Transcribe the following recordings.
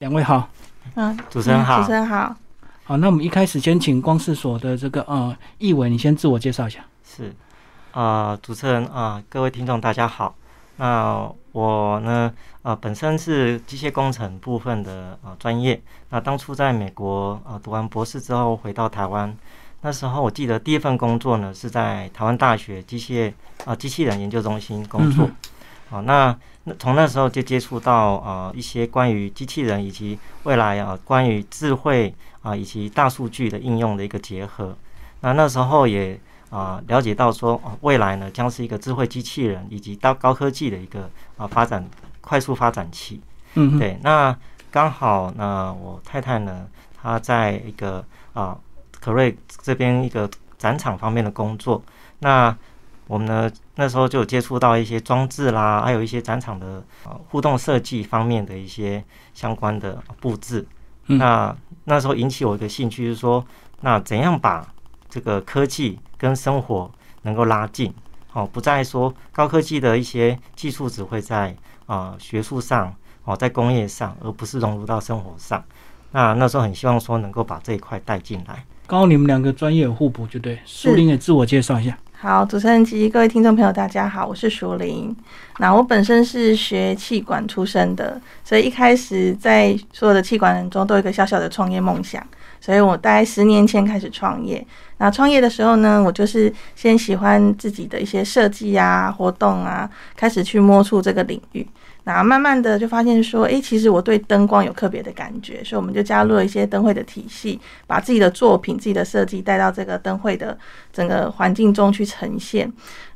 两位好，嗯，主持人好主持人好。好，那我们一开始先请光视所的这个呃易伟，你先自我介绍一下。是，啊，主持人啊，各位听众大家好。那我呢，呃，本身是机械工程部分的啊专业。那当初在美国啊读完博士之后回到台湾，那时候我记得第一份工作呢是在台湾大学机械啊机器人研究中心工作。好，那那从那时候就接触到呃一些关于机器人以及未来啊关于智慧啊以及大数据的应用的一个结合。那那时候也啊了解到说，哦未来呢将是一个智慧机器人以及到高科技的一个啊发展快速发展期。嗯哼，对，那刚好呢我太太呢她在一个啊可瑞这边一个展场方面的工作。那我们呢那时候就有接触到一些装置啦，还有一些展场的呃互动设计方面的一些相关的布置。嗯那那时候引起我一个兴趣，就是说，那怎样把这个科技跟生活能够拉近？哦，不再说高科技的一些技术只会在啊、学术上，哦，在工业上，而不是融入到生活上。那那时候很希望说能够把这一块带进来。刚好你们两个专业互补，就对。树林也自我介绍一下。好，主持人及各位听众朋友，大家好，我是淑玲。那我本身是学气管出身的，所以一开始在所有的气管人中都有一个小小的创业梦想，所以我大概十年前开始创业。那创业的时候呢，我就是先喜欢自己的一些设计啊、活动啊，开始去摸触这个领域。那慢慢的就发现说，诶，其实我对灯光有特别的感觉，所以我们就加入了一些灯会的体系，把自己的作品、自己的设计带到这个灯会的整个环境中去呈现。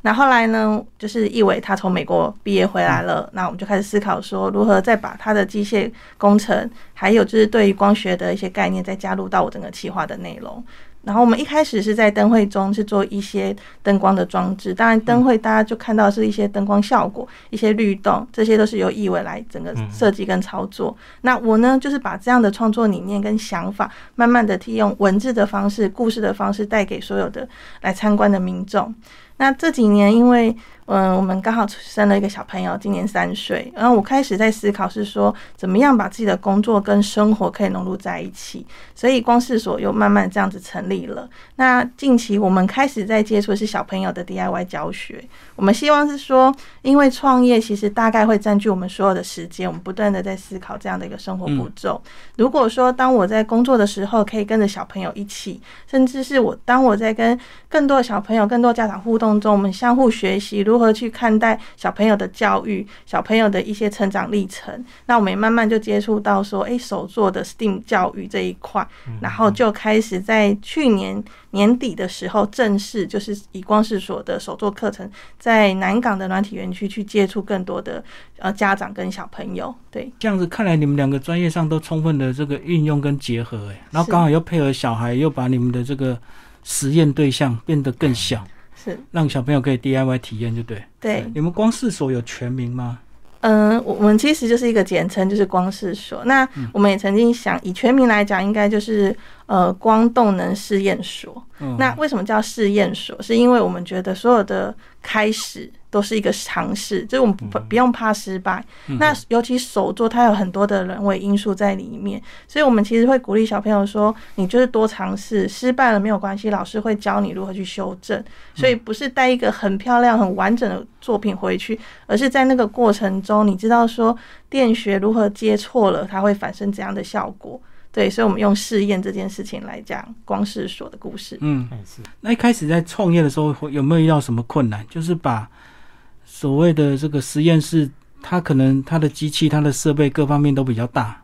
那后来呢，就是易伟他从美国毕业回来了，那我们就开始思考说，如何再把他的机械工程，还有就是对于光学的一些概念，再加入到我整个企划的内容。然后我们一开始是在灯会中是做一些灯光的装置，当然灯会大家就看到是一些灯光效果、一些律动，这些都是由易伟来整个设计跟操作。那我呢，就是把这样的创作理念跟想法，慢慢的替用文字的方式、故事的方式带给所有的来参观的民众。那这几年，因为嗯，我们刚好生了一个小朋友，今年三岁，然后我开始在思考是说，怎么样把自己的工作跟生活可以融入在一起，所以光视所又慢慢这样子成立了。那近期我们开始在接触的是小朋友的 DIY 教学，我们希望是说，因为创业其实大概会占据我们所有的时间，我们不断的在思考这样的一个生活步骤。如果说当我在工作的时候，可以跟着小朋友一起，甚至是我当我在跟更多的小朋友、更多家长互动中，我们相互学习如何去看待小朋友的教育、小朋友的一些成长历程。那我们也慢慢就接触到说，诶，手做的 STEAM 教育这一块，然后就开始在去年年底的时候，正式就是以光视所的手作课程，在南港的软体园区去接触更多的呃家长跟小朋友。对，这样子看来，你们两个专业上都充分的这个运用跟结合，哎，然后刚好又配合小孩，又把你们的这个实验对象变得更小，是让小朋友可以 DIY 体验，就对。对。你们光视所有全名吗？嗯，我我们其实就是一个简称，就是光视所。那我们也曾经想，以全名来讲，应该就是呃光动能试验所。嗯，那为什么叫试验所？是因为我们觉得所有的开始都是一个尝试，就是我们不不用怕失败。那尤其手作，它有很多的人为因素在里面，所以我们其实会鼓励小朋友说，你就是多尝试，失败了没有关系，老师会教你如何去修正。所以不是带一个很漂亮、很完整的作品回去，而是在那个过程中，你知道说电学如何接错了，它会产生怎样的效果。对，所以我们用试验这件事情来讲光是所的故事。嗯，哎是那一开始在创业的时候，会有没有遇到什么困难？就是把所谓的这个实验室，它可能它的机器、它的设备各方面都比较大，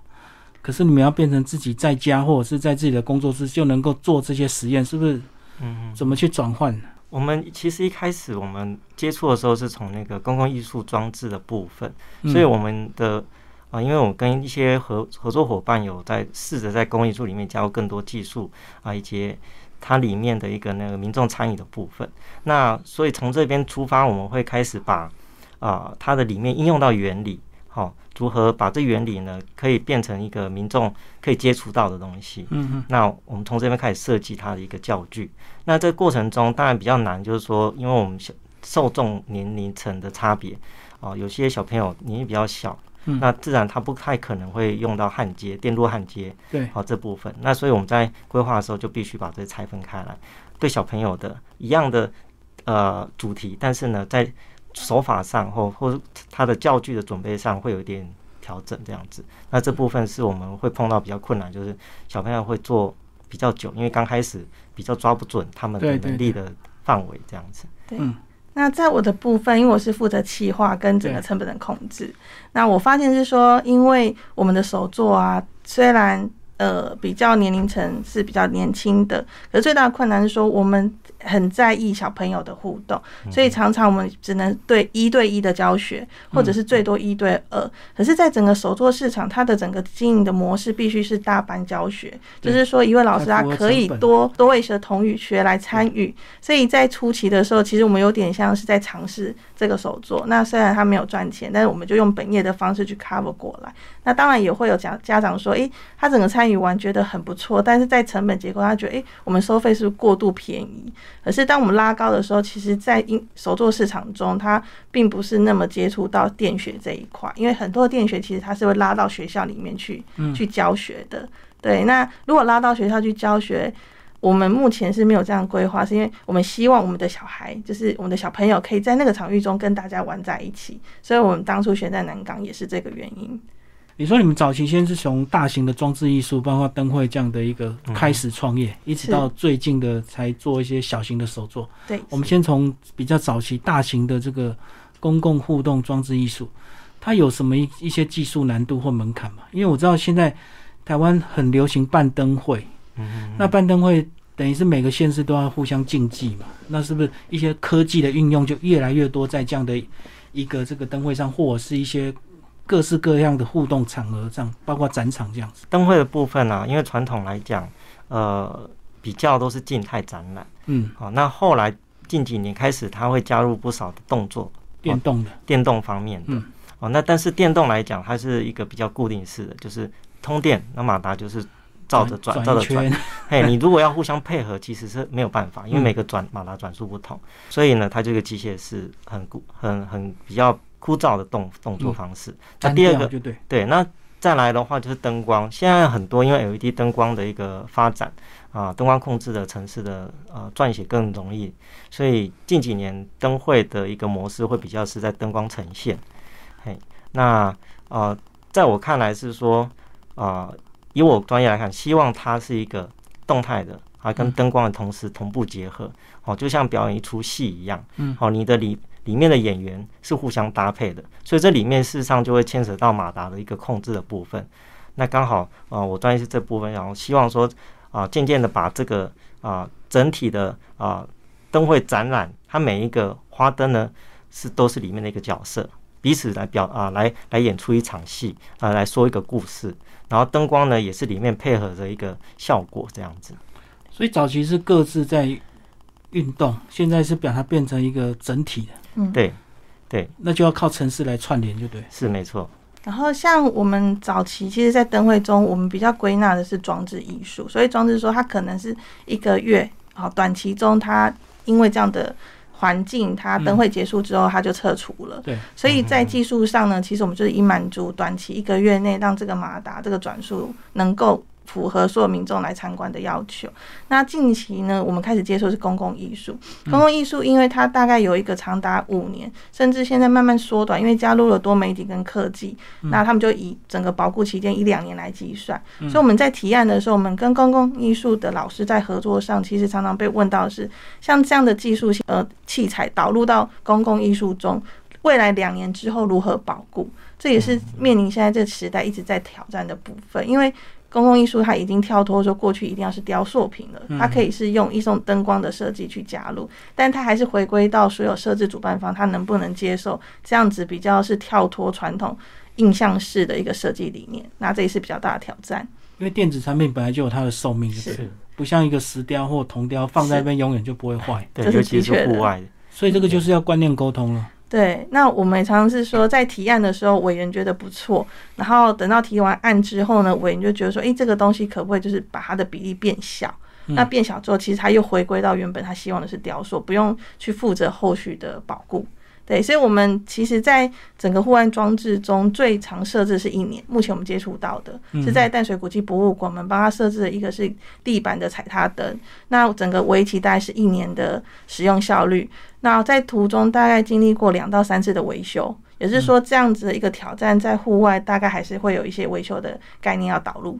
可是你们要变成自己在家或者是在自己的工作室就能够做这些实验，是不是？嗯，怎么去转换？我们其实一开始我们接触的时候是从那个公共艺术装置的部分，嗯所以我们的啊、因为我跟一些合合作伙伴有在试着在公共艺术里面加入更多技术啊，以及它里面的一个那个民众参与的部分。那所以从这边出发，我们会开始把啊、它的里面应用到原理，好、如何把这原理呢可以变成一个民众可以接触到的东西。嗯嗯那我们从这边开始设计它的一个教具。那这个过程中当然比较难，就是说，因为我们小受众年龄层的差别，哦，有些小朋友年纪比较小，嗯那自然它不太可能会用到焊接、电路焊接，对，好、这部分。那所以我们在规划的时候就必须把这拆分开来，对小朋友的一样的呃主题，但是呢，在手法上或或者他的教具的准备上会有一点调整这样子。那这部分是我们会碰到比较困难，就是小朋友会做比较久，因为刚开始比较抓不准他们的能力的范围这样子。嗯，那在我的部分，因为我是负责企划跟整个成本的控制，那我发现是说，因为我们的手作啊，虽然呃比较年龄层是比较年轻的，可是最大的困难是说我们很在意小朋友的互动，所以常常我们只能对一对一的教学，或者是最多一对二。可是，在整个手作市场，它的整个经营的模式必须是大班教学，就是说一位老师他可以多多位的同语学来参与。所以在初期的时候，其实我们有点像是在尝试这个手作。那虽然他没有赚钱，但是我们就用本业的方式去 cover 过来。那当然也会有家家长说，诶，他整个参与完觉得很不错，但是在成本结构，他觉得，诶，我们收费是不是过度便宜？可是当我们拉高的时候，其实，在因手作市场中，它并不是那么接触到电学这一块，因为很多的电学其实它是会拉到学校里面去、嗯去教学的。对，那如果拉到学校去教学，我们目前是没有这样规划，是因为我们希望我们的小孩，就是我们的小朋友，可以在那个场域中跟大家玩在一起，所以我们当初选在南港也是这个原因。你说你们早期先是从大型的装置艺术，包括灯会这样的一个嗯开始创业，一直到最近的才做一些小型的手作。对，我们先从比较早期大型的这个公共互动装置艺术，它有什么一一些技术难度或门槛吗？因为我知道现在台湾很流行办灯会，嗯，那办灯会等于是每个县市都要互相竞技嘛，那是不是一些科技的运用就越来越多在这样的一个这个灯会上，或者是一些各式各样的互动场合上，包括展场这样子？灯会的部分呢、因为传统来讲，呃，比较都是静态展览。嗯，好、那后来近几年开始，它会加入不少的动作，电动的，电动方面的。嗯哦，那但是电动来讲，它是一个比较固定式的，就是通电，那马达就是照着转，照着转。圈，嘿，你如果要互相配合，其实是没有办法，因为嗯每个转马达转速不同，所以呢，它这个机械是很固、很很比较枯燥的动动作嗯方式。那单第二个，就对，对，那再来的话就是灯光，现在很多因为 LED 灯光的一个发展啊，灯光控制的城市的呃撰写更容易，所以近几年灯会的一个模式会比较是在灯光呈现。嘿，那呃，在我看来是说，啊，以我专业来看，希望它是一个动态的啊，跟嗯灯光的同时同步结合，哦，就像表演一出戏一样，嗯哦，你的里里面的演员是互相搭配的，所以这里面事实上就会牵扯到马达的一个控制的部分。那刚好啊、呃我专业是这部分，然后希望说啊、渐渐的把这个啊、整体的啊、灯会展览，它每一个花灯呢是都是里面的一个角色，彼此来表啊、来来演出一场戏啊、来说一个故事，然后灯光呢也是里面配合着一个效果这样子。所以早期是各自在运动，现在是把它变成一个整体的，嗯，对对，那就要靠城市来串联，就对。是没错。然后像我们早期，其实，在灯会中，我们比较归纳的是装置艺术，所以装置说它可能是一个月，好，短期中它因为这样的环境，它灯会结束之后，它就撤除了。对，所以在技术上呢，其实我们就是以满足短期一个月内让这个马达这个转速能够符合所有民众来参观的要求。那近期呢，我们开始接受是公共艺术。公共艺术，因为它大概有一个长达五年，甚至现在慢慢缩短，因为加入了多媒体跟科技，那他们就以整个保护期间一两年来计算。所以我们在提案的时候，我们跟公共艺术的老师在合作上，其实常常被问到的是，像这样的技术性呃器材导入到公共艺术中，未来两年之后如何保固？这也是面临现在这个时代一直在挑战的部分，因为。公共艺术它已经跳脱说过去一定要是雕塑品了，它可以是用一种灯光的设计去加入，但它还是回归到所有设置主办方他能不能接受这样子比较是跳脱传统印象式的一个设计理念，那这也是比较大的挑战。因为电子产品本来就有它的寿命，是。不像一个石雕或铜雕放在那边永远就不会坏，对，这是尤其的确的。是户外。的，所以这个就是要观念沟通了。对，那我们也常常是说，在提案的时候，委员觉得不错，然后等到提完案之后呢，委员就觉得说，诶，这个东西可不可以就是把它的比例变小？嗯那变小之后，其实它又回归到原本他希望的是雕塑，不用去负责后续的保固。对，所以我们其实，在整个户外装置中最常设置是一年。目前我们接触到的是在淡水古迹博物馆，我们帮他设置了一个是地板的踩踏灯，那整个为期大概是一年的使用效率。那在途中大概经历过两到三次的维修，也是说这样子的一个挑战，在户外大概还是会有一些维修的概念要导入。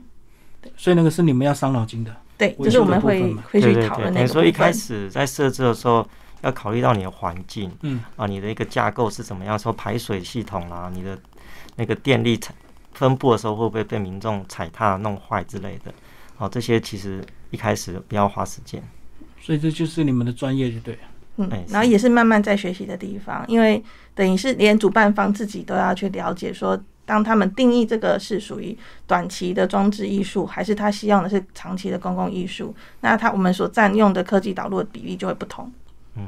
所以那个是你们要伤脑筋的。对，就是我们会会去讨论那个所以一开始在设置的时候。要考虑到你的环境，嗯啊，你的一个架构是怎么样？说排水系统啦，你的那个电力分布的时候会不会被民众踩踏弄坏之类的？好，这些其实一开始不要花时间。所以这就是你们的专业，就对。嗯，然后也是慢慢在学习的地方，因为等于是连主办方自己都要去了解，说当他们定义这个是属于短期的装置艺术，还是他希望的是长期的公共艺术，那他我们所占用的科技导入的比例就会不同。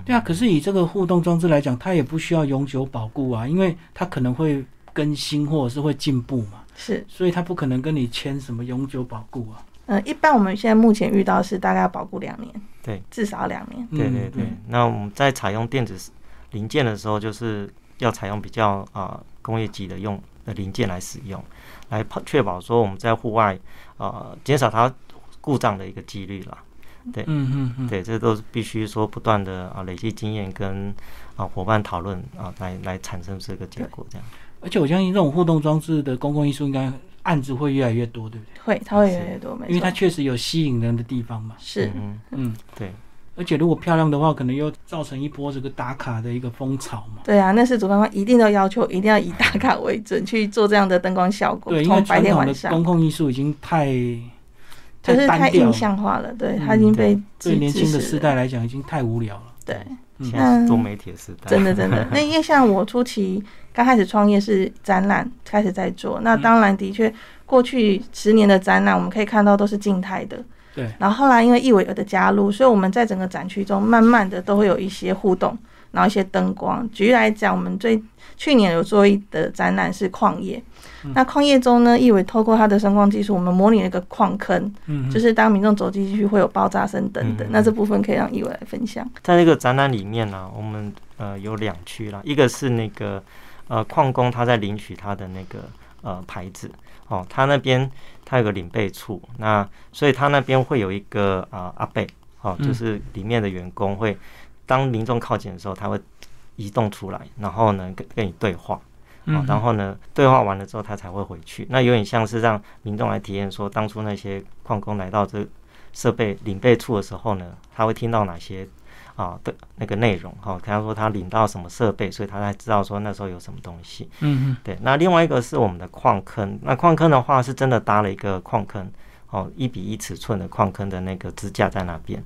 对啊，可是以这个互动装置来讲，它也不需要永久保固啊，因为它可能会更新或者是会进步嘛。是，所以它不可能跟你签什么永久保固啊。嗯，一般我们现在目前遇到是大概要保固两年，对，至少两年。对对对。那我们在采用电子零件的时候，就是要采用比较啊工业级的用的零件来使用，来确保说我们在户外啊减少它故障的一个几率了。对，嗯嗯嗯，对，这都是必须说不断的啊累积经验跟啊伙伴讨论啊来来产生这个结果这样。而且我相信这种互动装置的公共艺术应该案子会越来越多，对不对？会，它会越来越多，没错。因为它确实有吸引人的地方嘛。是，嗯嗯，对。而且如果漂亮的话，可能又造成一波这个打卡的一个风潮嘛。对啊，那是主办方一定都要求，一定要以打卡为准去做这样的灯光效果。对，因为传统的公共艺术已经太。就是太印象化了，对，它已经被对年轻的时代来讲已经太无聊了。对，现在多媒体时代，真的真的。那因为像我初期刚开始创业是展览开始在做，那当然的确过去十年的展览我们可以看到都是静态的。对。然后后来因为易伟的加入，所以我们在整个展区中慢慢的都会有一些互动，然后一些灯光。举例来讲，我们最去年有做一的展览是矿业。那矿业中呢，意伟透过他的声光技术，我们模拟了一个矿坑，嗯，就是当民众走进去会有爆炸声等等。那这部分可以让意伟来分享。在那个展览里面呢，我们呃有两区啦，一个是那个呃矿工他在领取他的那个呃牌子哦，他那边他有个领备处，那所以他那边会有一个啊阿贝哦，就是里面的员工会当民众靠近的时候，他会移动出来，然后呢跟跟你对话。啊，然后呢，对话完了之后，他才会回去。那有点像是让民众来体验，说当初那些矿工来到这设备领备处的时候呢，他会听到哪些啊的那个内容？哈，他说他领到什么设备，所以他才知道说那时候有什么东西。嗯嗯。对，那另外一个是我们的矿坑。那矿坑的话，是真的搭了一个矿坑，哦，一比一尺寸的矿坑的那个支架在那边。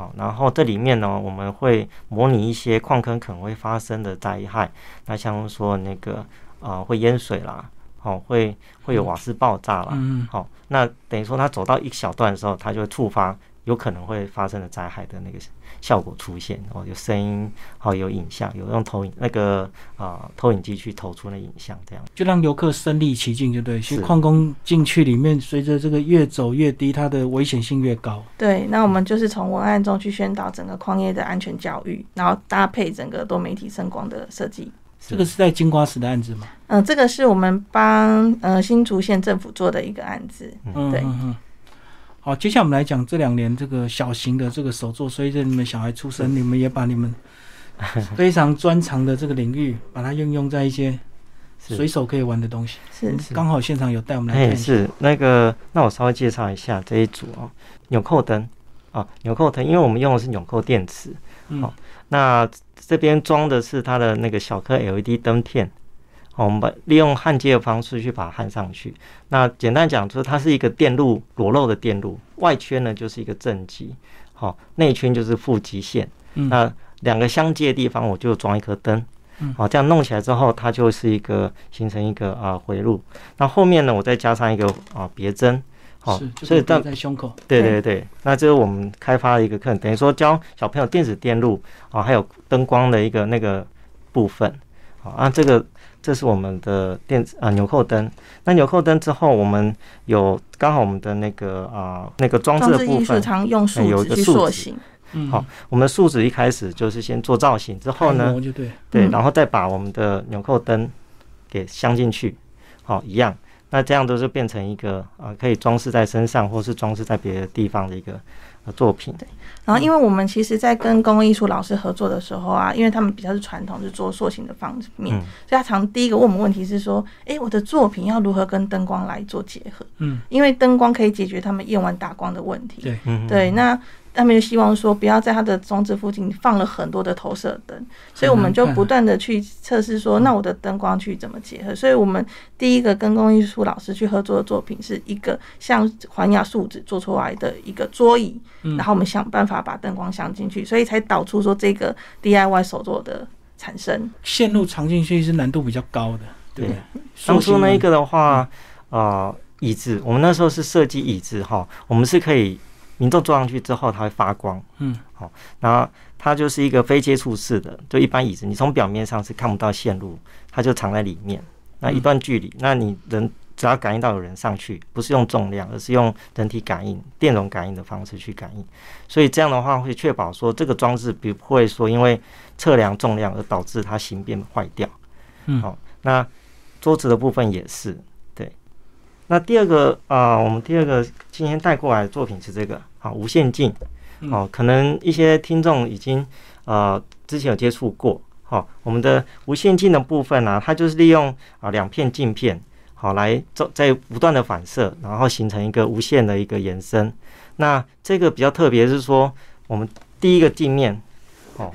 好，然后这里面呢，我们会模拟一些矿坑可能会发生的灾害，那像说那个呃会淹水啦，好会会有瓦斯爆炸啦，嗯，好，那等于说他走到一小段的时候，他就会触发。有可能会发生的灾害的那个效果出现哦，有声音，好有影像，有用投影那个啊投影机去投出那影像，这样就让游客身临其境，就对。其实矿工进去里面，随着这个越走越低，它的危险性越高。对，那我们就是从文案中去宣导整个矿业的安全教育，然后搭配整个多媒体声光的设计。这个是在金瓜石的案子吗？嗯，这个是我们帮呃新竹县政府做的一个案子。嗯，对。好，接下来我们来讲这两年这个小型的这个手作。随着你们小孩出生，你们也把你们 非常专长的这个领域，把它运用在一些随手可以玩的东西。是，刚好现场有带我们来看。是那个，那我稍微介绍一下这一组哦，纽扣灯啊，纽扣灯，因为我们用的是纽扣电池。好，那这边装的是它的那个小颗 LED 灯片。我们把利用焊接的方式去把它焊上去。那简单讲，就是它是一个电路裸露的电路，外圈呢就是一个正极，好，内圈就是负极线。那两个相接的地方，我就装一颗灯。好，这样弄起来之后，它就是一个形成一个啊回路。那后面呢，我再加上一个啊别针。好，所以在胸口。对对对，那这是我们开发的一个课，等于说教小朋友电子电路啊，还有灯光的一个那个部分。好啊，这个。这是我们的电子啊纽扣灯。那纽扣灯之后，我们有刚好我们的那个啊那个装置的部分，常用树脂去塑形。嗯，好，我们树脂一开始就是先做造型，之后呢对，对，嗯然后再把我们的纽扣灯给镶进去，好，一样。那这样都是变成一个呃，可以装饰在身上，或是装饰在别的地方的一个呃作品。然后，因为我们其实，在跟公共艺术老师合作的时候啊，因为他们比较是传统，是做塑形的方面，嗯。所以他常第一个问我们问题是说，诶，我的作品要如何跟灯光来做结合？嗯，因为灯光可以解决他们夜晚打光的问题。对，嗯，对，那他们就希望说，不要在他的装置附近放了很多的投射灯，所以我们就不断的去测试说，那我的灯光去怎么结合？所以我们第一个跟工艺术老师去合作的作品是一个像环亚树脂做出来的一个桌椅，嗯然后我们想办法把灯光镶进去，所以才导出说这个 DIY 手作的产生。线路藏进去是难度比较高的，对？当初那一个的话，呃，椅子，我们那时候是设计椅子哈，我们是可以民众坐上去之后它会发光，嗯，好，然后它就是一个非接触式的，就一般椅子，你从表面上是看不到线路，它就藏在里面，那一段距离，那你人只要感应到有人上去，不是用重量，而是用人体感应、电容感应的方式去感应，所以这样的话会确保说这个装置不会说因为测量重量而导致它形变坏掉。嗯。好，那桌子的部分也是对。那第二个啊、呃我们第二个今天带过来的作品是这个，好，无线镜。嗯哦，可能一些听众已经呃之前有接触过。好、我们的无线镜的部分呢、它就是利用啊、两片镜片，好来做在不断的反射，然后形成一个无限的一个延伸。那这个比较特别是说，我们第一个镜面，哦，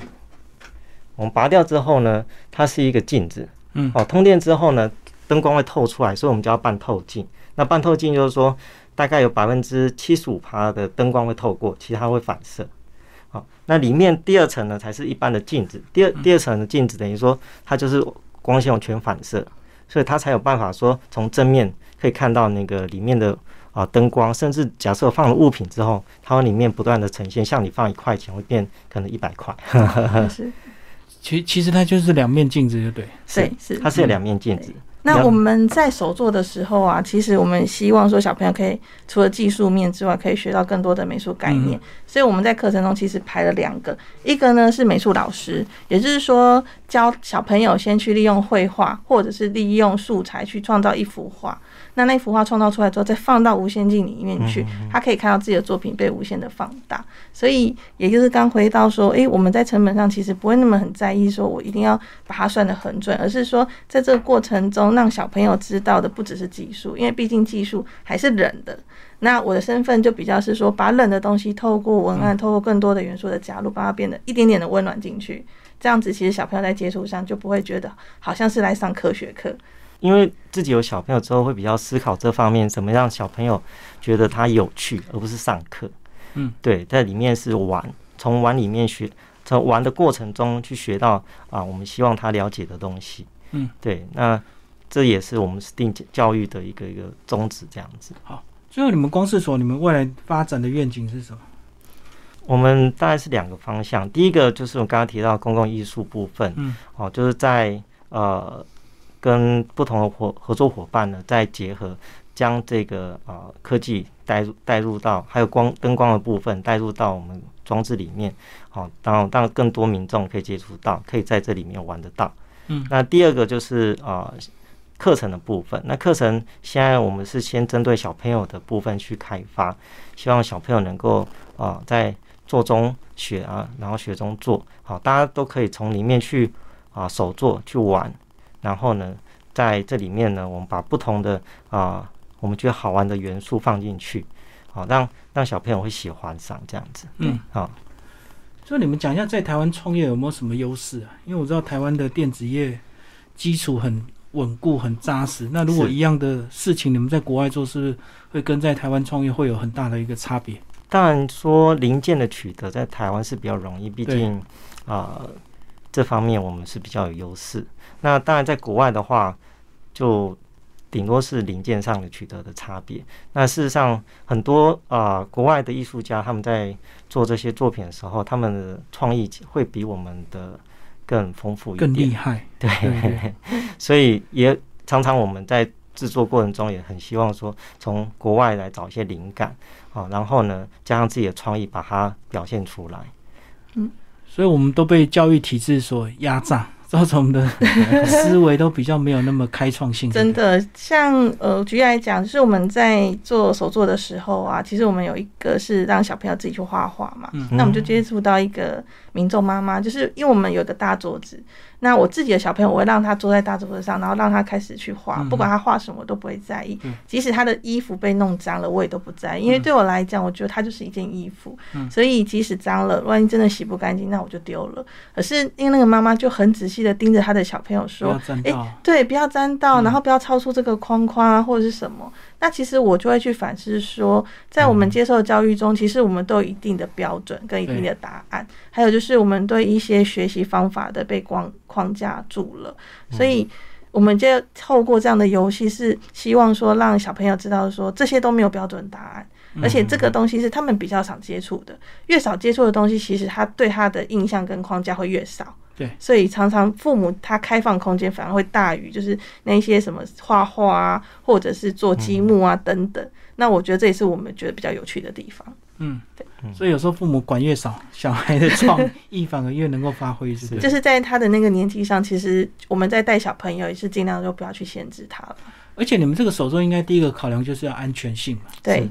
我们拔掉之后呢，它是一个镜子，嗯哦，通电之后呢，灯光会透出来，所以我们叫半透镜。那半透镜就是说，大概有百分之七十五趴的灯光会透过，其他会反射。好，那里面第二层呢才是一般的镜子，第二第二层的镜子等于说它就是光线全反射，所以它才有办法说从正面可以看到那个里面的啊灯光，甚至假设放了物品之后，它会里面不断的呈现，像你放一块钱会变可能一百块，是，其其实它就是两面镜子，就对。对，是它是有两面镜子。那我们在手做的时候啊，其实我们希望说小朋友可以除了技术面之外，可以学到更多的美术概念。所以我们在课程中其实排了两个，一个呢是美术老师，也就是说教小朋友先去利用绘画或者是利用素材去创造一幅画。那那幅画创造出来之后，再放到无限镜里面去，他可以看到自己的作品被无限的放大。所以也就是刚回到说，诶，我们在成本上其实不会那么很在意，说我一定要把它算得很准，而是说在这个过程中，让小朋友知道的不只是技术，因为毕竟技术还是冷的。那我的身份就比较是说，把冷的东西透过文案，透过更多的元素的加入，把它变得一点点的温暖进去。这样子，其实小朋友在接触上就不会觉得好像是来上科学课。因为自己有小朋友之后，会比较思考这方面，怎么让小朋友觉得他有趣，而不是上课。嗯，对，在里面是玩，从玩里面学，从玩的过程中去学到啊，我们希望他了解的东西。嗯，对，那这也是我们定教育的一个一个宗旨，这样子。好最后，你们光是所，你们未来发展的愿景是什么？我们大概是两个方向，第一个就是我刚刚提到公共艺术部分，嗯，哦，就是在呃跟不同的伙合作伙伴呢，再结合将这个呃科技带入带入到还有光灯光的部分带入到我们装置里面，好、当然让更多民众可以接触到，可以在这里面玩得到。嗯，那第二个就是呃课程的部分，那课程现在我们是先针对小朋友的部分去开发，希望小朋友能够啊、呃在做中学啊，然后学中做，好，大家都可以从里面去啊手做去玩，然后呢，在这里面呢，我们把不同的啊我们觉得好玩的元素放进去，好，让让小朋友会喜欢上这样子，嗯，好。所以你们讲一下，在台湾创业有没有什么优势啊？因为我知道台湾的电子业基础很稳固、很扎实。那如果一样的事情，你们在国外做，是不是会跟在台湾创业会有很大的一个差别？当然说零件的取得在台湾是比较容易，毕竟啊、呃这方面我们是比较有优势。那当然在国外的话，就顶多是零件上的取得的差别。那事实上，很多啊、呃国外的艺术家他们在做这些作品的时候，他们的创意会比我们的更丰富一点，更厉害。对，对对所以也常常我们在制作过程中也很希望说，从国外来找一些灵感，啊，然后呢，加上自己的创意把它表现出来。嗯，所以我们都被教育体制所压榨。造成我们的 思维都比较没有那么开创性。真的，像呃，举例来讲，就是我们在做手作的时候啊，其实我们有一个是让小朋友自己去画画嘛。嗯。那我们就接触到一个民众妈妈，就是因为我们有一个大桌子。那我自己的小朋友，我会让他坐在大桌子上，然后让他开始去画，不管他画什么，我都不会在意。即使他的衣服被弄脏了，我也都不在意，因为对我来讲，我觉得它就是一件衣服。所以即使脏了，万一真的洗不干净，那我就丢了。可是因为那个妈妈就很仔细的盯着他的小朋友说：“哎，对，不要沾到，然后不要超出这个框框啊，或者是什么。”那其实我就会去反思说，在我们接受教育中，其实我们都有一定的标准跟一定的答案，还有就是我们对一些学习方法的被框框架住了，所以我们就透过这样的游戏，是希望说让小朋友知道说这些都没有标准答案，而且这个东西是他们比较少接触的，越少接触的东西，其实他对他的印象跟框架会越少。对，所以常常父母他开放空间反而会大于就是那些什么画画啊，或者是做积木啊等等。那我觉得这也是我们觉得比较有趣的地方。嗯，对。所以有时候父母管越少，小孩的创意 反而越能够发挥，是不是？就是在他的那个年纪上，其实我们在带小朋友也是尽量就不要去限制他了。而且你们这个手作应该第一个考量就是要安全性嘛。对。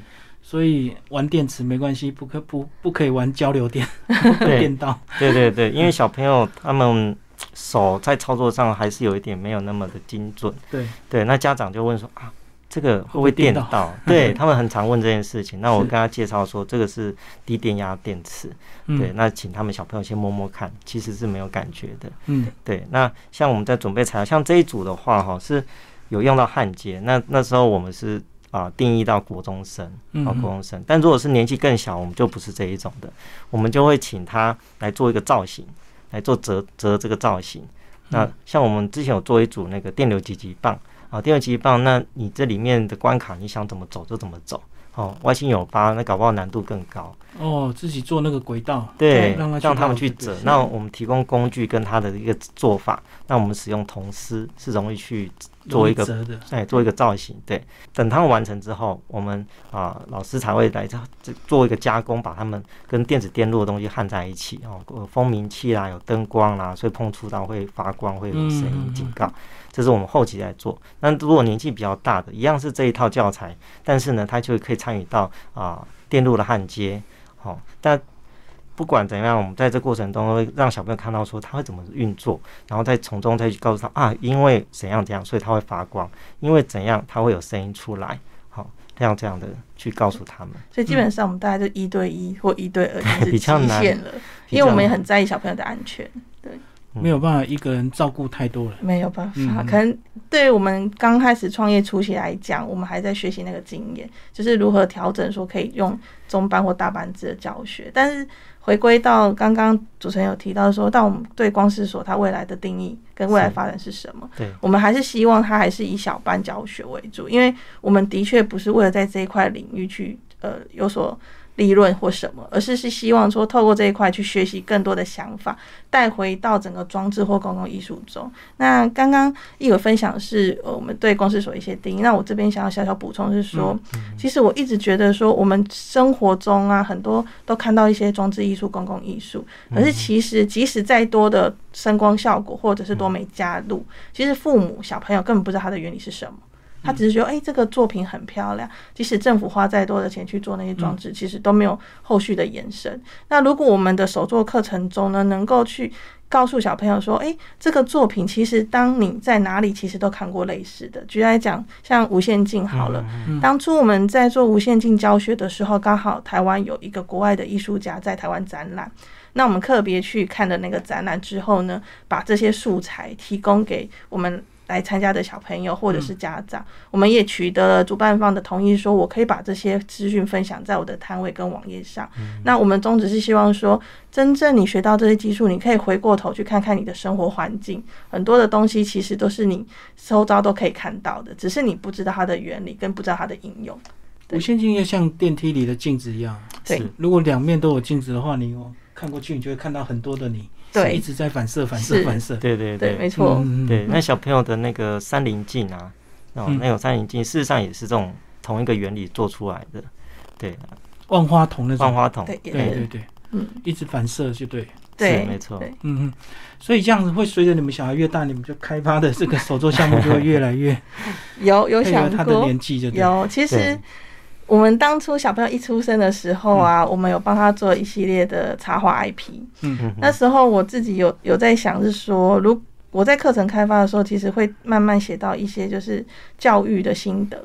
所以玩电池没关系，不可不不可以玩交流电 电到。对对对，因为小朋友他们手在操作上还是有一点没有那么的精准。对对，那家长就问说啊，这个会不会电到？对他们很常问这件事情。那我跟他介绍说，这个是低电压电池。对，那请他们小朋友先摸摸看，其实是没有感觉的。嗯，对。那像我们在准备材料，像这一组的话，哈，是有用到焊接。那那时候我们是。啊，定义到国中生，啊，国中生。但如果是年纪更小，我们就不是这一种的，我们就会请他来做一个造型，来做折折这个造型。那像我们之前有做一组那个电流极极棒，啊，电流极极棒，那你这里面的关卡，你想怎么走就怎么走。哦，外星有八，那搞不好难度更高。哦，自己做那个轨道，对，让他们去折。那我们提供工具跟他的一个做法，那我们使用铜丝是容易去做一个，哎，做一个造型。对，等他们完成之后，我们啊老师才会来这做一个加工，把他们跟电子电路的东西焊在一起。哦，蜂鸣器啦，有灯光啦，所以碰触到会发光，会有声音警告。这是我们后期在做。那如果年纪比较大的，一样是这一套教材，但是呢，他就可以参与到啊电路的焊接。好，但不管怎样，我们在这过程中会让小朋友看到说他会怎么运作，然后再从中再去告诉他啊，因为怎样怎样，所以他会发光，因为怎样他会有声音出来。好，这样这样的去告诉他们。所以基本上我们大概就一对一或一对二是 比较难了，因为我们也很在意小朋友的安全。对。没有办法一个人照顾太多了，没有办法。可能对于我们刚开始创业初期来讲，我们还在学习那个经验，就是如何调整，说可以用中班或大班制的教学。但是回归到刚刚主持人有提到说，但我们对光视所它未来的定义跟未来发展是什么？对，我们还是希望它还是以小班教学为主，因为我们的确不是为了在这一块领域去呃有所。利润或什么，而是是希望说透过这一块去学习更多的想法，带回到整个装置或公共艺术中。那刚刚一有分享是呃我们对公司所一些定义，那我这边想要小小补充是说，其实我一直觉得说我们生活中啊很多都看到一些装置艺术、公共艺术，可是其实即使再多的声光效果或者是多媒加入，其实父母小朋友根本不知道它的原理是什么。他只是觉得，哎，这个作品很漂亮。即使政府花再多的钱去做那些装置，其实都没有后续的延伸。那如果我们的手作课程中呢，能够去告诉小朋友说，哎，这个作品其实当你在哪里，其实都看过类似的。举例来讲，像无限镜好了，当初我们在做无限镜教学的时候，刚好台湾有一个国外的艺术家在台湾展览，那我们特别去看的那个展览之后呢，把这些素材提供给我们。来参加的小朋友或者是家长，我们也取得了主办方的同意，说我可以把这些资讯分享在我的摊位跟网页上。那我们宗旨是希望说，真正你学到这些技术，你可以回过头去看看你的生活环境，很多的东西其实都是你周遭都可以看到的，只是你不知道它的原理跟不知道它的应用。无线镜要像电梯里的镜子一样，对，如果两面都有镜子的话，你看过去，你就会看到很多的你。对，一直在反射、反射、反射。对对对，没错。对，那小朋友的那个三棱镜啊，哦，那种三棱镜，事实上也是这种同一个原理做出来的。对，万花筒那种。万花筒。对对对。嗯，一直反射就对。对，是没错嗯嗯，所以这样子会随着你们小孩越大，你们就开发的这个手作项目就会越来越 有有配想过他的，年纪，就对。有，其实对我们当初小朋友一出生的时候嗯。啊，我们有帮他做一系列的插画 IP。嗯嗯。那时候我自己有有在想，是说，如我在课程开发的时候，其实会慢慢写到一些就是教育的心得，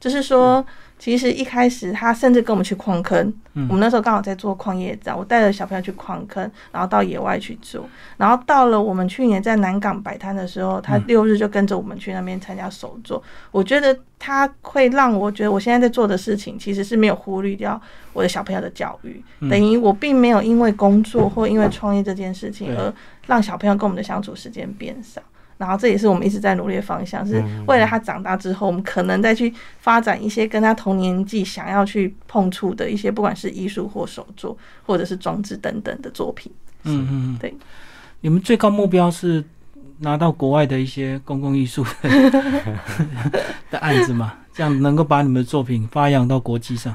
就是说，其实一开始他甚至跟我们去矿坑，嗯。我们那时候刚好在做矿业展，我带着小朋友去矿坑，然后到野外去做，然后到了我们去年在南港摆摊的时候，他嗯。六日就跟着我们去那边参加手作。我觉得他会让我觉得我现在在做的事情其实是没有忽略掉我的小朋友的教育，嗯。等于我并没有因为工作或因为创业这件事情而让小朋友跟我们的相处时间变少。然后这也是我们一直在努力的方向，是嗯为了他长大之后，我们可能再去发展一些跟他同年纪想要去碰触的一些，不管是艺术或手作，或者是装置等等的作品。嗯嗯嗯，对。你们最高目标是拿到国外的一些公共艺术的 的案子嘛？这样能够把你们的作品发扬到国际上。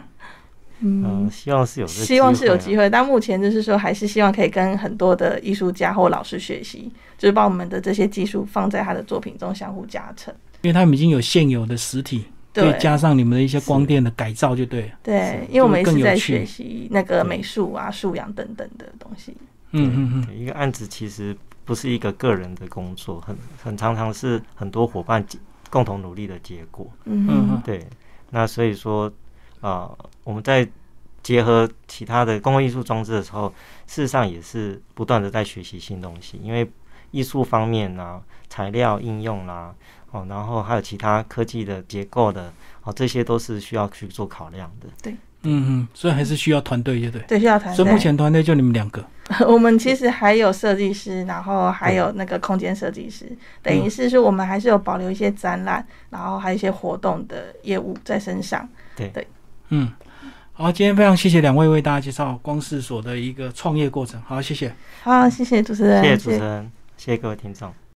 嗯，嗯，希望是有这个希望是有机会会，但目前就是说，还是希望可以跟很多的艺术家或老师学习，就是把我们的这些技术放在他的作品中相互加成。因为他们已经有现有的实体，对加上你们的一些光电的改造，就对了。对，因为我们一直在学习那个美术啊、素养等等的东西。嗯嗯嗯，一个案子其实不是一个个人的工作，很很常常是很多伙伴共同努力的结果。嗯嗯，对，那所以说，啊、我们在结合其他的公共艺术装置的时候，事实上也是不断的在学习新东西，因为艺术方面啊，材料应用啦、哦，然后还有其他科技的结构的，哦，这些都是需要去做考量的。对嗯嗯，所以还是需要团队，就对。对，需要团队。所以目前团队就你们两个。我们其实还有设计师，然后还有那个空间设计师，等于是说我们还是有保留一些展览，然后还有一些活动的业务在身上。嗯，好，今天非常谢谢两位为大家介绍光视所的一个创业过程。好，谢谢。好，谢谢主持人，谢谢主持人，谢谢各位听众。